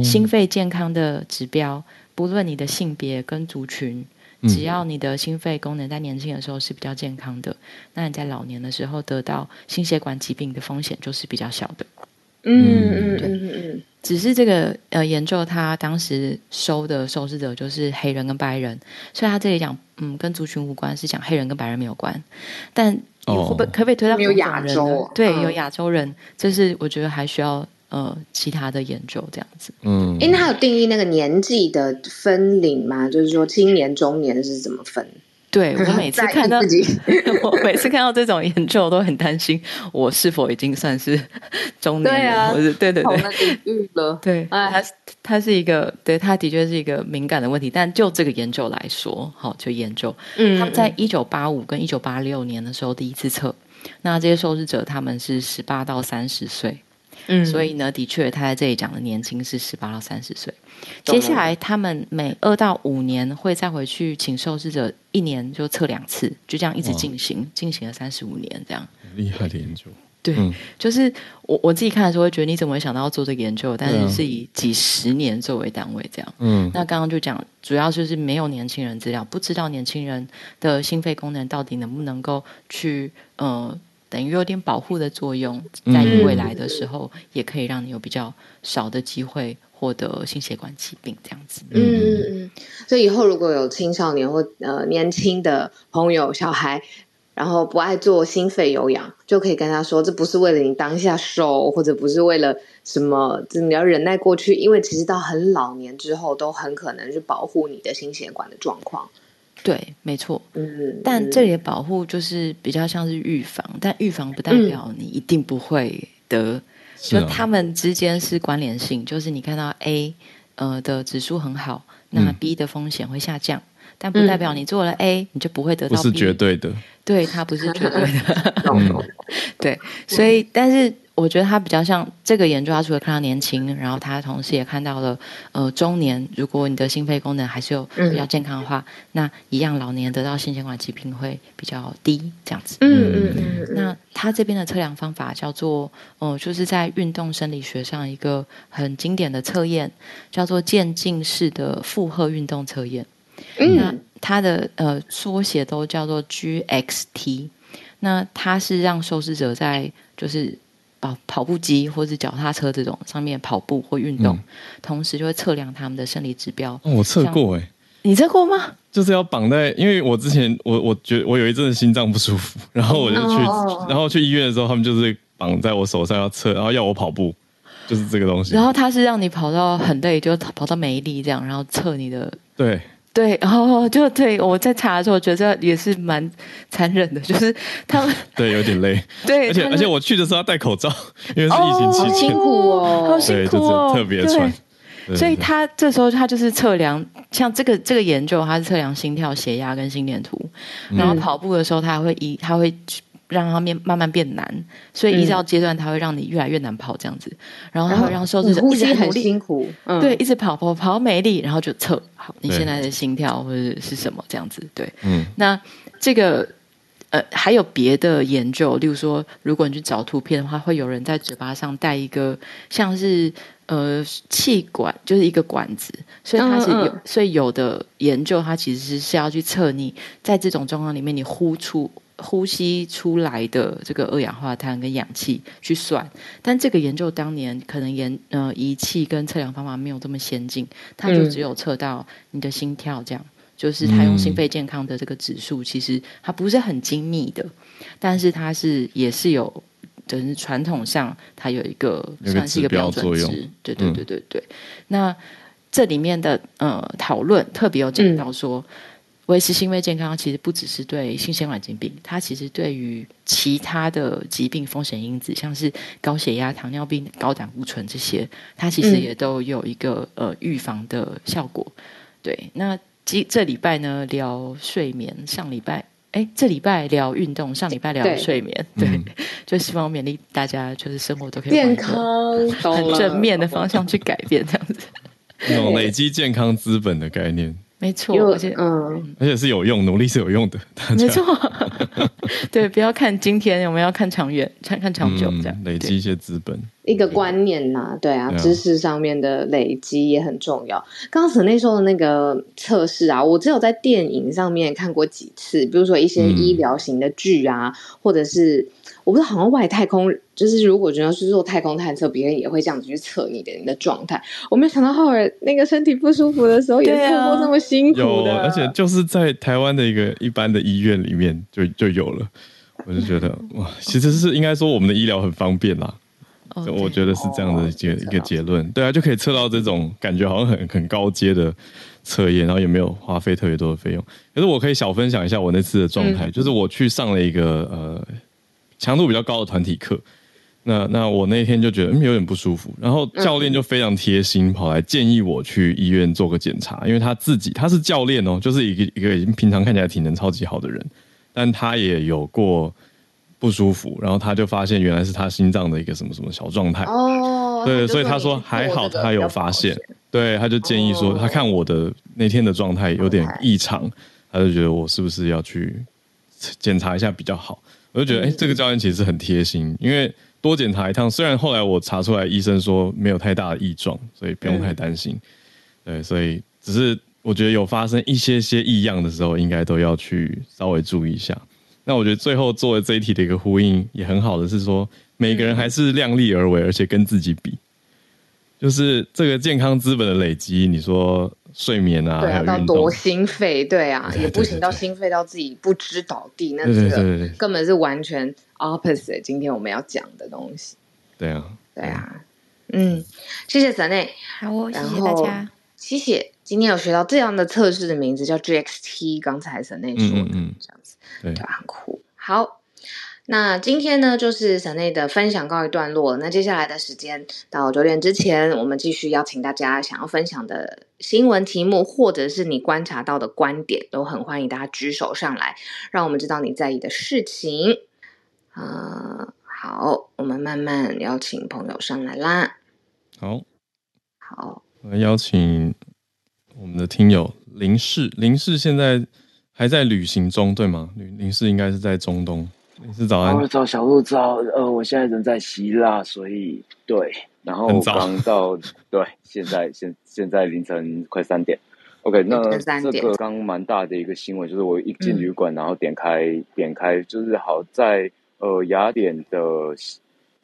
心肺健康的指标，不论你的性别跟族群。只要你的心肺功能在年轻的时候是比较健康的，那你在老年的时候得到心血管疾病的风险就是比较小的。嗯嗯嗯嗯。只是这个呃研究，他当时收的受试者就是黑人跟白人，所以他这里讲嗯跟族群无关，是讲黑人跟白人没有关。但会不可不可以推到有亚洲？对，有亚洲人，这是我觉得还需要。呃，其他的研究这样子，嗯，因为他有定义那个年纪的分龄嘛？就是说青年、中年是怎么分？对 我每次看到，我每次看到这种研究，我都很担心 我是否已经算是中年人，或者对对对，了，对，它它是一个，对，它的确是一个敏感的问题。但就这个研究来说，好，就研究，嗯，他们在一九八五跟一九八六年的时候第一次测，那这些受试者他们是十八到三十岁。嗯，所以呢，的确，他在这里讲的年轻是十八到三十岁。接下来，他们每二到五年会再回去请受试者，一年就测两次，就这样一直进行，进行了三十五年，这样。厉害的研究。对，就是我我自己看的时候会觉得，你怎么会想到要做这个研究？但是是以几十年作为单位，这样。嗯。那刚刚就讲，主要就是没有年轻人资料，不知道年轻人的心肺功能到底能不能够去呃。等于有点保护的作用，在你未来的时候，也可以让你有比较少的机会获得心血管疾病这样子。嗯嗯嗯。所以以后如果有青少年或呃年轻的朋友、小孩，然后不爱做心肺有氧，就可以跟他说，这不是为了你当下瘦，或者不是为了什么，你要忍耐过去，因为其实到很老年之后，都很可能是保护你的心血管的状况。对，没错。嗯，但这里的保护就是比较像是预防，但预防不代表你一定不会得，就他们之间是关联性。就是你看到 A 呃的指数很好，那 B 的风险会下降，但不代表你做了 A 你就不会得到。不是绝对的，对，它不是绝对的。对，所以但是。我觉得他比较像这个研究，他除了看到年轻，然后他同时也看到了呃中年。如果你的心肺功能还是有比较健康的话，那一样老年得到心血管疾病会比较低，这样子。嗯嗯嗯。那他这边的测量方法叫做，呃，就是在运动生理学上一个很经典的测验，叫做渐进式的负荷运动测验。嗯。那它的呃缩写都叫做 GXT。那它是让受试者在就是。跑跑步机或者脚踏车这种上面跑步或运动，同时就会测量他们的生理指标。我测过哎，你测过吗？就是要绑在，因为我之前我我觉得我有一阵心脏不舒服，然后我就去，然后去医院的时候，他们就是绑在我手上要测，然后要我跑步，就是这个东西。然后他是让你跑到很累，就跑到没力这样，然后测你的对。对，然后就对我在查的时候，我觉得也是蛮残忍的，就是他们 对有点累，对，而且而且我去的时候要戴口罩，因为是疫情期间，辛苦哦，好辛苦哦，特别穿。所以他这时候他就是测量，像这个这个研究，他是测量心跳、血压跟心电图，然后跑步的时候，他会一他会。让它变慢慢变难，所以依照阶段，它会让你越来越难跑这样子，然后它会让受试者呼吸很辛苦，对，一直跑跑跑没力，然后就测好你现在的心跳或者是什么这样子，对，嗯，那这个呃还有别的研究，例如说，如果你去找图片的话，会有人在嘴巴上戴一个像是呃气管就是一个管子，所以它是有，所以有的研究它其实是要去测你在这种状况里面你呼出。呼吸出来的这个二氧化碳跟氧气去算，但这个研究当年可能研呃仪器跟测量方法没有这么先进，它就只有测到你的心跳，这样就是它用心肺健康的这个指数，其实它不是很精密的，但是它是也是有，就是传统上它有一个算是一个标准值，对对对对对。那这里面的呃讨论特别有讲到说。维持心肺健康其实不只是对心血管疾病，它其实对于其他的疾病风险因子，像是高血压、糖尿病、高胆固醇这些，它其实也都有一个呃预防的效果。对，那这这礼拜呢聊睡眠，上礼拜哎这礼拜聊运动，上礼拜聊睡眠，对，就希望勉励大家就是生活都可以健康，很正面的方向去改变这样子，那种累积健康资本的概念。没错，而且嗯，而且是有用，努力是有用的。没错，对，不要看今天，我们要看长远，看看长久，这样累积一些资本。一个观念呐，对啊，知识上面的累积也很重要。刚刚沈内说的那个测试啊，我只有在电影上面看过几次，比如说一些医疗型的剧啊，或者是。我不知道，好像外太空就是，如果真的是做太空探测，别人也会这样子去测你的你的状态。我没有想到浩尔那个身体不舒服的时候，也测过这么辛苦的。而且就是在台湾的一个一般的医院里面就就有了。我就觉得 哇，其实是应该说我们的医疗很方便啦。我觉得是这样的结一个结论。对啊，就可以测到这种感觉好像很很高阶的测验，然后也没有花费特别多的费用。可是我可以小分享一下我那次的状态，就是我去上了一个呃。强度比较高的团体课，那那我那天就觉得嗯有点不舒服，然后教练就非常贴心，跑来建议我去医院做个检查，因为他自己他是教练哦，就是一个一个已经平常看起来体能超级好的人，但他也有过不舒服，然后他就发现原来是他心脏的一个什么什么小状态哦，对，所以他说还好他有发现，对，他就建议说他看我的那天的状态有点异常，他就觉得我是不是要去检查一下比较好。我就觉得，哎，这个教练其实很贴心，因为多检查一趟。虽然后来我查出来，医生说没有太大的异状，所以不用太担心。对，所以只是我觉得有发生一些些异样的时候，应该都要去稍微注意一下。那我觉得最后作为这一题的一个呼应，也很好的是说，每个人还是量力而为，而且跟自己比，就是这个健康资本的累积。你说。睡眠啊，还有到多心肺，对啊，也不行到心肺到自己不知倒地，那这个根本是完全 opposite。今天我们要讲的东西，对啊，对啊，嗯，谢谢神内，好，谢谢大家，谢谢。今天有学到这样的测试的名字叫 GXT，刚才神内说的，这样子，对，很酷。好。那今天呢，就是省内的分享告一段落。那接下来的时间到九点之前，我们继续邀请大家想要分享的新闻题目，或者是你观察到的观点，都很欢迎大家举手上来，让我们知道你在意的事情。啊，好，我们慢慢邀请朋友上来啦。好，好，我们邀请我们的听友林氏，林氏现在还在旅行中，对吗？林林氏应该是在中东。林氏早安，早小鹿早。呃，我现在人在希腊，所以对，然后刚到，对，现在现现在凌晨快三点。OK，那这个刚蛮大的一个新闻，就是我一进旅馆，然后点开点开，就是好在呃雅典的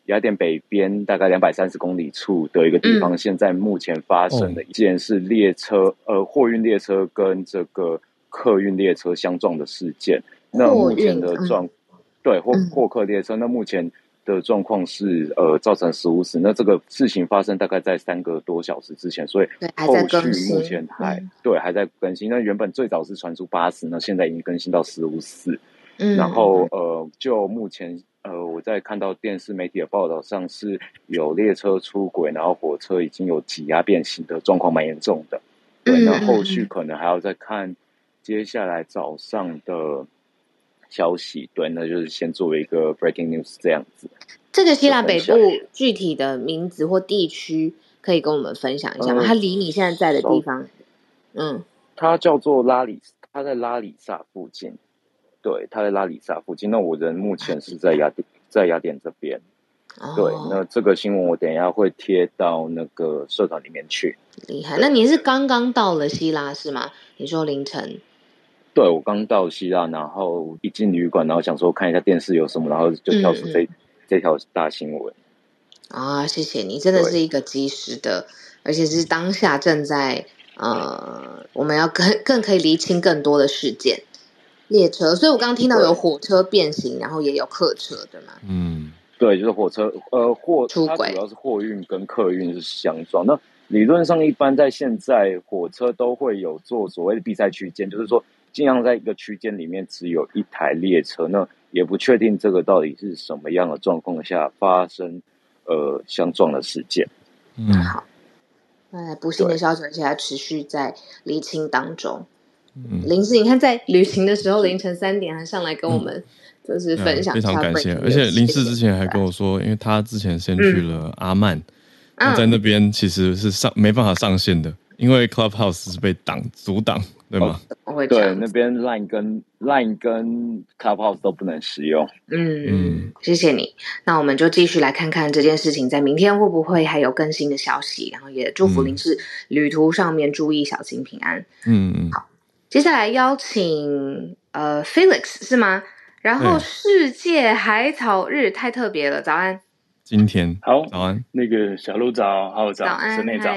雅典北边大概两百三十公里处的一个地方，现在目前发生的一件是列车呃货运列车跟这个客运列车相撞的事件。那目前的状。对，货货客列车，那目前的状况是，呃，造成十五死。那这个事情发生大概在三个多小时之前，所以后续目前还对还在更新。那原本最早是传出八十，那现在已经更新到十五死。嗯，然后呃，就目前呃，我在看到电视媒体的报道上是有列车出轨，然后火车已经有挤压变形的状况，蛮严重的。对，那后续可能还要再看接下来早上的。消息对，那就是先作为一个 breaking news 这样子。这个希腊北部具体的名字或地区可以跟我们分享一下吗？它离你现在在的地方，嗯，它叫做拉里，它在拉里萨附近。对，他在拉里萨附近。那我人目前是在雅典，在雅典这边。对，那这个新闻我等一下会贴到那个社团里面去。厉害，那你是刚刚到了希腊是吗？你说凌晨？对，我刚到希腊，然后一进旅馆，然后想说看一下电视有什么，然后就跳出这这条大新闻。啊，谢谢你，真的是一个及时的，而且是当下正在呃，我们要更更可以厘清更多的事件。列车，所以我刚刚听到有火车变形，然后也有客车，对吗？嗯，对，就是火车，呃，货出轨主要是货运跟客运是相撞。那理论上，一般在现在火车都会有做所谓的闭塞区间，就是说尽量在一个区间里面只有一台列车。那也不确定这个到底是什么样的状况下发生呃相撞的事件。嗯，好，那不幸的消息现在持续在厘清当中。林氏，你看在旅行的时候凌晨三点还上来跟我们就是分享，非常感谢。而且林氏之前还跟我说，因为他之前先去了阿曼，在那边其实是上没办法上线的，因为 Clubhouse 是被挡阻挡，对吗？对，那边 Line 跟 Line 跟 Clubhouse 都不能使用。嗯嗯，谢谢你。那我们就继续来看看这件事情在明天会不会还有更新的消息，然后也祝福林氏旅途上面注意小心平安。嗯嗯，好。接下来邀请呃 Felix 是吗？然后世界海草日太特别了，早安。今天好，早安。那个小鹿早，好早，室内早。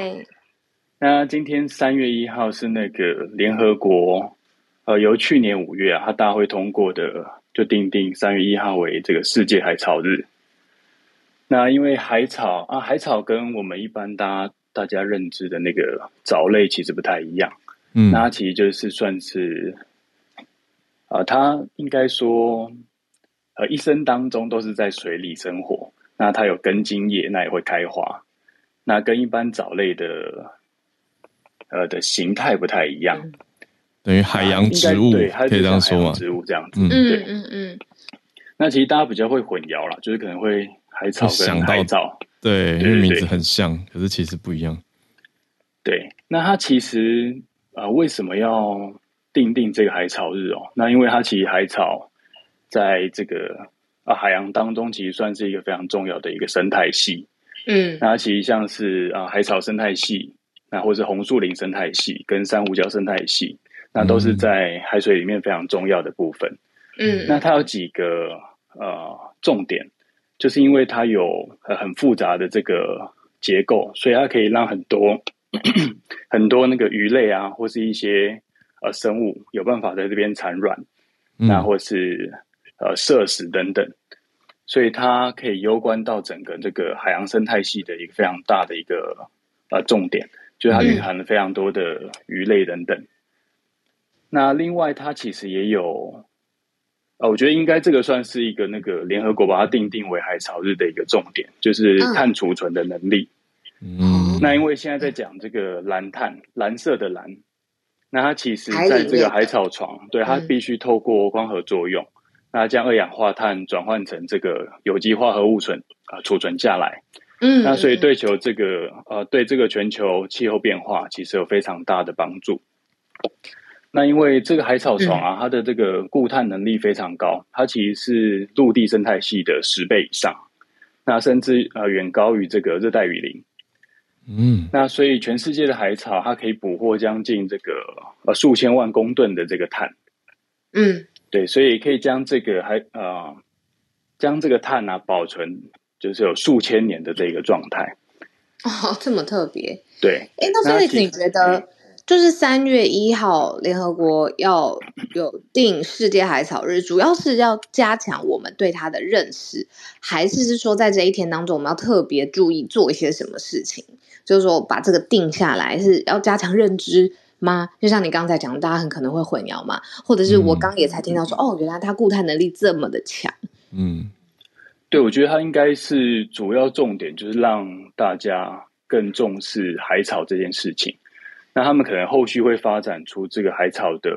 那今天三月一号是那个联合国呃，由去年五月啊，它大会通过的，就定定三月一号为这个世界海草日。那因为海草啊，海草跟我们一般大家大家认知的那个藻类其实不太一样。嗯，那其实就是算是，呃，它应该说，呃，一生当中都是在水里生活。那它有根茎叶，那也会开花。那跟一般藻类的，呃的形态不太一样。等于海洋植物对，可以这样说吗？植物这样子，嗯嗯嗯。那其实大家比较会混淆了，就是可能会海草跟海藻，对，因为名字很像，可是其实不一样。对，那它其实。啊，为什么要定定这个海草日哦？那因为它其实海草在这个啊海洋当中，其实算是一个非常重要的一个生态系。嗯，那其实像是啊海草生态系，那或是红树林生态系跟珊瑚礁生态系，那都是在海水里面非常重要的部分。嗯，那它有几个呃重点，就是因为它有很复杂的这个结构，所以它可以让很多。很多那个鱼类啊，或是一些呃生物有办法在这边产卵，那或是呃摄食等等，所以它可以攸关到整个这个海洋生态系的一个非常大的一个呃重点，就是它蕴含了非常多的鱼类等等。那另外，它其实也有呃，我觉得应该这个算是一个那个联合国把它定定为海草日的一个重点，就是碳储存的能力。嗯，那因为现在在讲这个蓝碳，蓝色的蓝，那它其实在这个海草床，对它必须透过光合作用，那将二氧化碳转换成这个有机化合物存啊储存下来。嗯，那所以对球这个呃对这个全球气候变化其实有非常大的帮助。那因为这个海草床啊，它的这个固碳能力非常高，它其实是陆地生态系的十倍以上，那甚至呃远高于这个热带雨林。嗯，那所以全世界的海草，它可以捕获将近这个呃数千万公吨的这个碳。嗯，对，所以可以将这个还呃将这个碳啊保存，就是有数千年的这个状态。哦，这么特别。对。哎，那所以你觉得，就是三月一号联合国要有定世界海草日，主要是要加强我们对它的认识，还是是说在这一天当中，我们要特别注意做一些什么事情？就是说，把这个定下来是要加强认知吗？就像你刚才讲，大家很可能会混淆嘛，或者是我刚也才听到说，哦，原来它固态能力这么的强。嗯，对，我觉得它应该是主要重点，就是让大家更重视海草这件事情。那他们可能后续会发展出这个海草的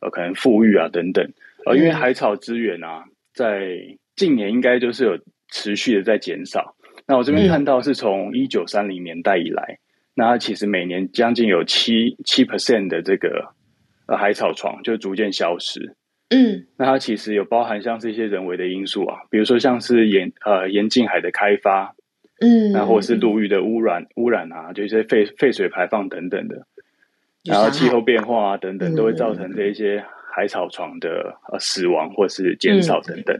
呃，可能富裕啊等等。呃，因为海草资源啊，在近年应该就是有持续的在减少。那我这边看到是从一九三零年代以来，那其实每年将近有七七 percent 的这个呃海草床就逐渐消失。嗯，那它其实有包含像是一些人为的因素啊，比如说像是沿呃沿近海的开发，嗯，然后或是陆域的污染污染啊，就一些废废水排放等等的，然后气候变化啊等等，都会造成这一些海草床的呃死亡或是减少等等。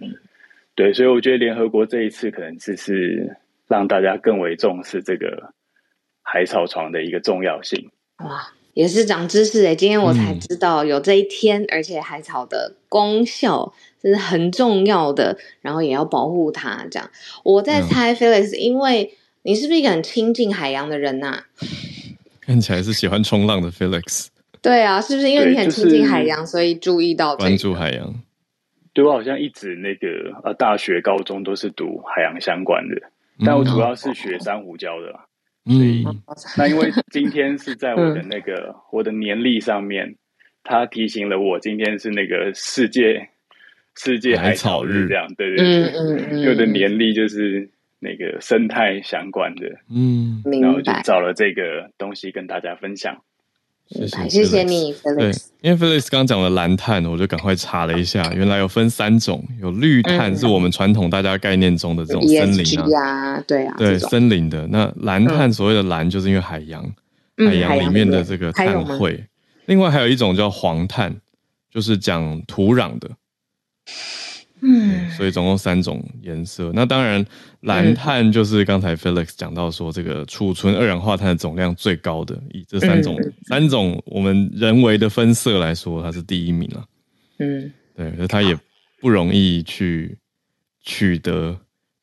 对，所以我觉得联合国这一次可能只是让大家更为重视这个海草床的一个重要性。哇，也是长知识哎！今天我才知道有这一天，而且海草的功效这是很重要的，然后也要保护它。这样，我在猜 Felix，因为你是不是一个很亲近海洋的人呐？看起来是喜欢冲浪的 Felix。对啊，是不是因为你很亲近海洋，所以注意到关注海洋？对我好像一直那个呃，大学、高中都是读海洋相关的，但我主要是学珊瑚礁的，所以 那因为今天是在我的那个我的年历上面，他提醒了我今天是那个世界世界海草日，这样对对对，嗯嗯，我的年历就是那个生态相关的，嗯，然后就找了这个东西跟大家分享。谢谢，谢谢你，Felix。因为 Felix 刚讲了蓝碳，我就赶快查了一下，原来有分三种，有绿碳是我们传统大家概念中的这种森林啊，对啊，对森林的。那蓝碳所谓的蓝，就是因为海洋，海洋里面的这个碳汇。另外还有一种叫黄碳，就是讲土壤的。嗯，所以总共三种颜色。那当然，蓝碳就是刚才 Felix 讲到说，这个储存二氧化碳的总量最高的，以这三种三种我们人为的分色来说，它是第一名了。嗯，对，那它也不容易去取得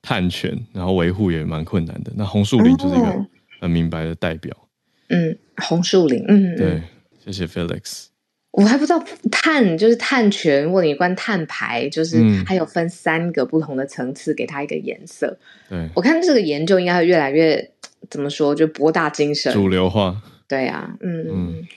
碳权，然后维护也蛮困难的。那红树林就是一个很明白的代表。嗯，红树林，嗯，对，谢谢 Felix。我还不知道碳就是碳权，问你关碳排，就是还有分三个不同的层次，给它一个颜色。对，我看这个研究应该会越来越怎么说，就博大精深、主流化。对啊，嗯嗯。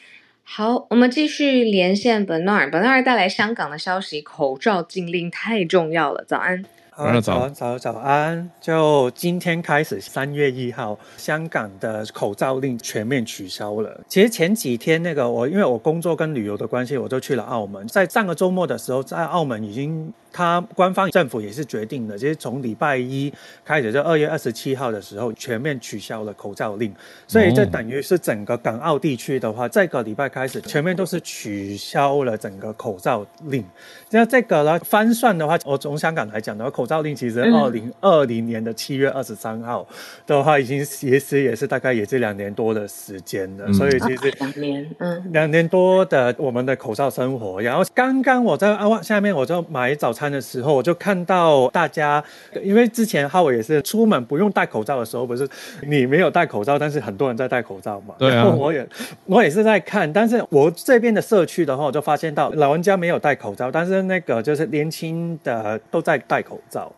好，我们继续连线 Bernard。Bernard 带来香港的消息，口罩禁令太重要了。早安。早安，早早安！就今天开始，三月一号，香港的口罩令全面取消了。其实前几天那个我，因为我工作跟旅游的关系，我就去了澳门。在上个周末的时候，在澳门已经。他官方政府也是决定的，就是从礼拜一开始，就二月二十七号的时候全面取消了口罩令，所以这等于是整个港澳地区的话，这个礼拜开始全面都是取消了整个口罩令。那这个呢，翻算的话，我从香港来讲的话，口罩令其实二零二零年的七月二十三号的话，已经其实也是大概也是两年多的时间了，所以其实两年，嗯，两年多的我们的口罩生活。然后刚刚我在啊下面我就买早餐。的时候，我就看到大家，因为之前哈我也是出门不用戴口罩的时候，不是你没有戴口罩，但是很多人在戴口罩嘛。对啊，我也 我也是在看，但是我这边的社区的话，我就发现到老人家没有戴口罩，但是那个就是年轻的都在戴口罩。早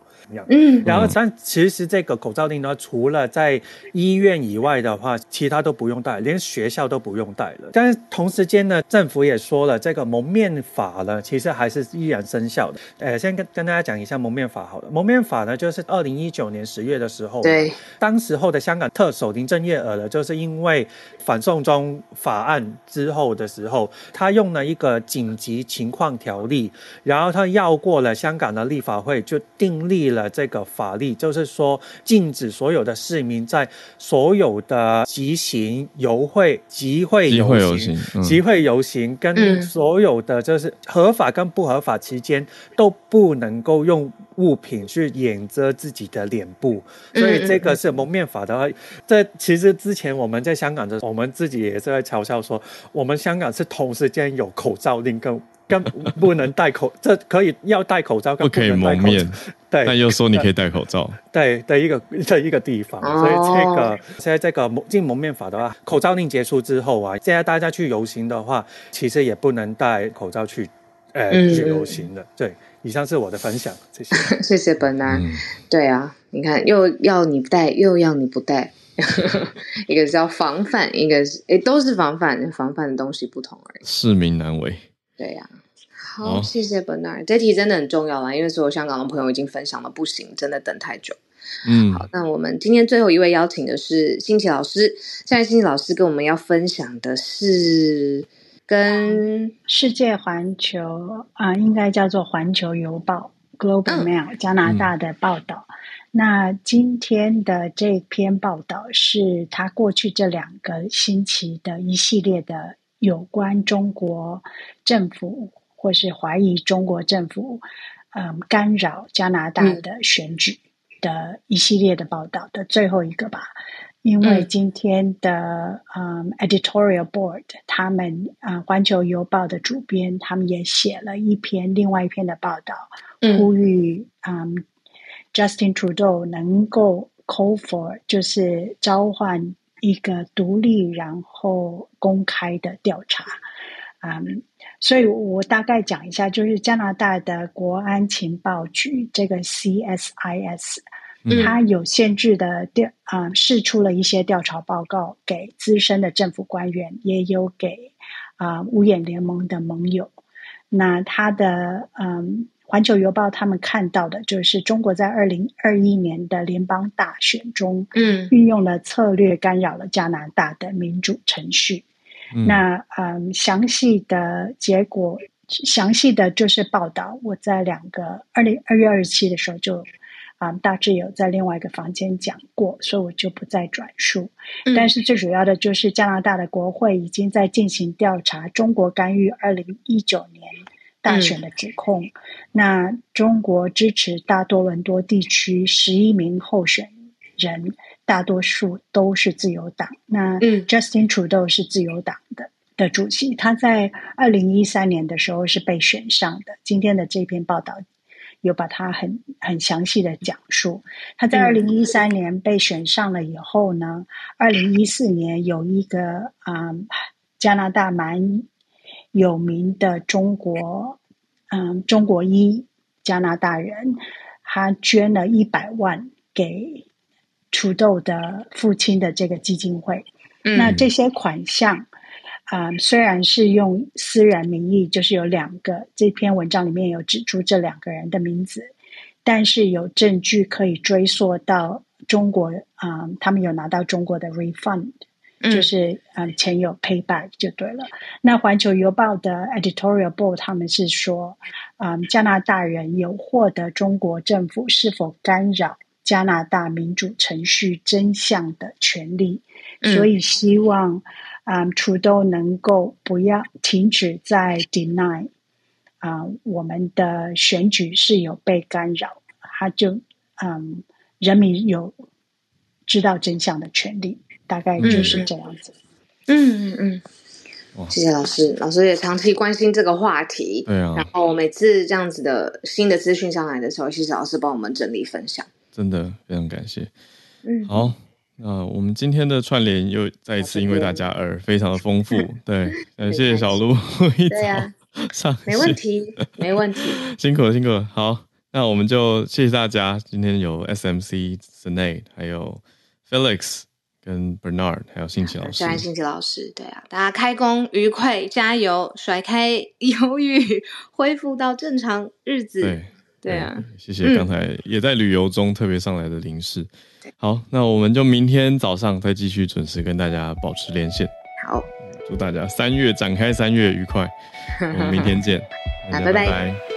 嗯，然后但其实这个口罩令呢，除了在医院以外的话，其他都不用戴，连学校都不用戴了。但是同时间呢，政府也说了，这个蒙面法呢，其实还是依然生效的。呃，先跟跟大家讲一下蒙面法好了。蒙面法呢，就是二零一九年十月的时候，对，当时候的香港特首林郑月娥呢，就是因为反送中法案之后的时候，他用了一个紧急情况条例，然后他绕过了香港的立法会，就订立了。的这个法律就是说，禁止所有的市民在所有的集行、游会、集会、游行、集会游行跟所有的就是合法跟不合法期间，都不能够用物品去掩遮自己的脸部。所以这个是蒙面法的话，这其实之前我们在香港的，我们自己也是在嘲笑说，我们香港是同时间有口罩令跟。更不能戴口，这可以要戴口罩，不 可以蒙面。对，但又说你可以戴口罩。对的一个 的一个地方，所以这个现在这个进蒙面法的话，口罩令结束之后啊，现在大家去游行的话，其实也不能戴口罩去，呃，去游行的。对，以上是我的分享，谢谢。谢谢本南。对啊，你看，又要你带，又要你不带，一个叫防范，一个是诶，都是防范，防范的东西不同而已。市民难为。对呀，好，谢谢 Bernard，这题真的很重要啦，因为所有香港的朋友已经分享了，不行，真的等太久。嗯，好，那我们今天最后一位邀请的是新奇老师，现在新奇老师跟我们要分享的是跟世界环球啊，应该叫做环球邮报 （Global Mail） 加拿大的报道。那今天的这篇报道是他过去这两个星期的一系列的有关中国政府或是怀疑中国政府嗯干扰加拿大的选举的一系列的报道的最后一个吧。因为今天的嗯 editorial board 他们啊环球邮报的主编他们也写了一篇另外一篇的报道，呼吁嗯。Justin Trudeau 能够 call for 就是召唤一个独立然后公开的调查，嗯，所以我大概讲一下，就是加拿大的国安情报局这个 CSIS，它有限制的调啊，释出了一些调查报告给资深的政府官员，也有给啊五眼联盟的盟友，那他的嗯。环球邮报他们看到的就是中国在二零二一年的联邦大选中，嗯，运用了策略干扰了加拿大的民主程序。那嗯，详细的结果，详细的就是报道。我在两个二零二月二十七的时候就啊，大致有在另外一个房间讲过，所以我就不再转述。但是最主要的就是加拿大的国会已经在进行调查，中国干预二零一九年。大选的指控，那中国支持大多伦多地区十一名候选人，大多数都是自由党。那 Justin Trudeau 是自由党的的主席，他在二零一三年的时候是被选上的。今天的这篇报道有把他很很详细的讲述。他在二零一三年被选上了以后呢，二零一四年有一个啊加拿大蛮。有名的中国，嗯，中国一加拿大人，他捐了一百万给土豆的父亲的这个基金会。那这些款项，啊，虽然是用私人名义，就是有两个，这篇文章里面有指出这两个人的名字，但是有证据可以追溯到中国，啊，他们有拿到中国的 refund。就是嗯，钱有 payback 就对了。那环球邮报的 editorial board 他们是说，嗯，加拿大人有获得中国政府是否干扰加拿大民主程序真相的权利，所以希望嗯，Trudeau 能够不要停止在 deny 啊，我们的选举是有被干扰，他就嗯，人民有知道真相的权利。大概就是这样子。嗯嗯嗯，谢谢老师，老师也长期关心这个话题。对啊，然后每次这样子的新的资讯上来的时候，谢谢老师帮我们整理分享。真的非常感谢。嗯，好，那我们今天的串联又再一次因为大家而非常的丰富。对，感谢小鹿一早上，没问题，没问题，辛苦了，辛苦了。好，那我们就谢谢大家。今天有 SMC s n a 还有 Felix。跟 Bernard 还有辛奇老师，谢谢辛奇老师。对啊，大家开工愉快，加油，甩开忧郁，恢复到正常日子。对对啊，谢谢刚才也在旅游中特别上来的林氏。好，那我们就明天早上再继续准时跟大家保持连线。好，祝大家三月展开三月愉快，我们明天见，拜拜。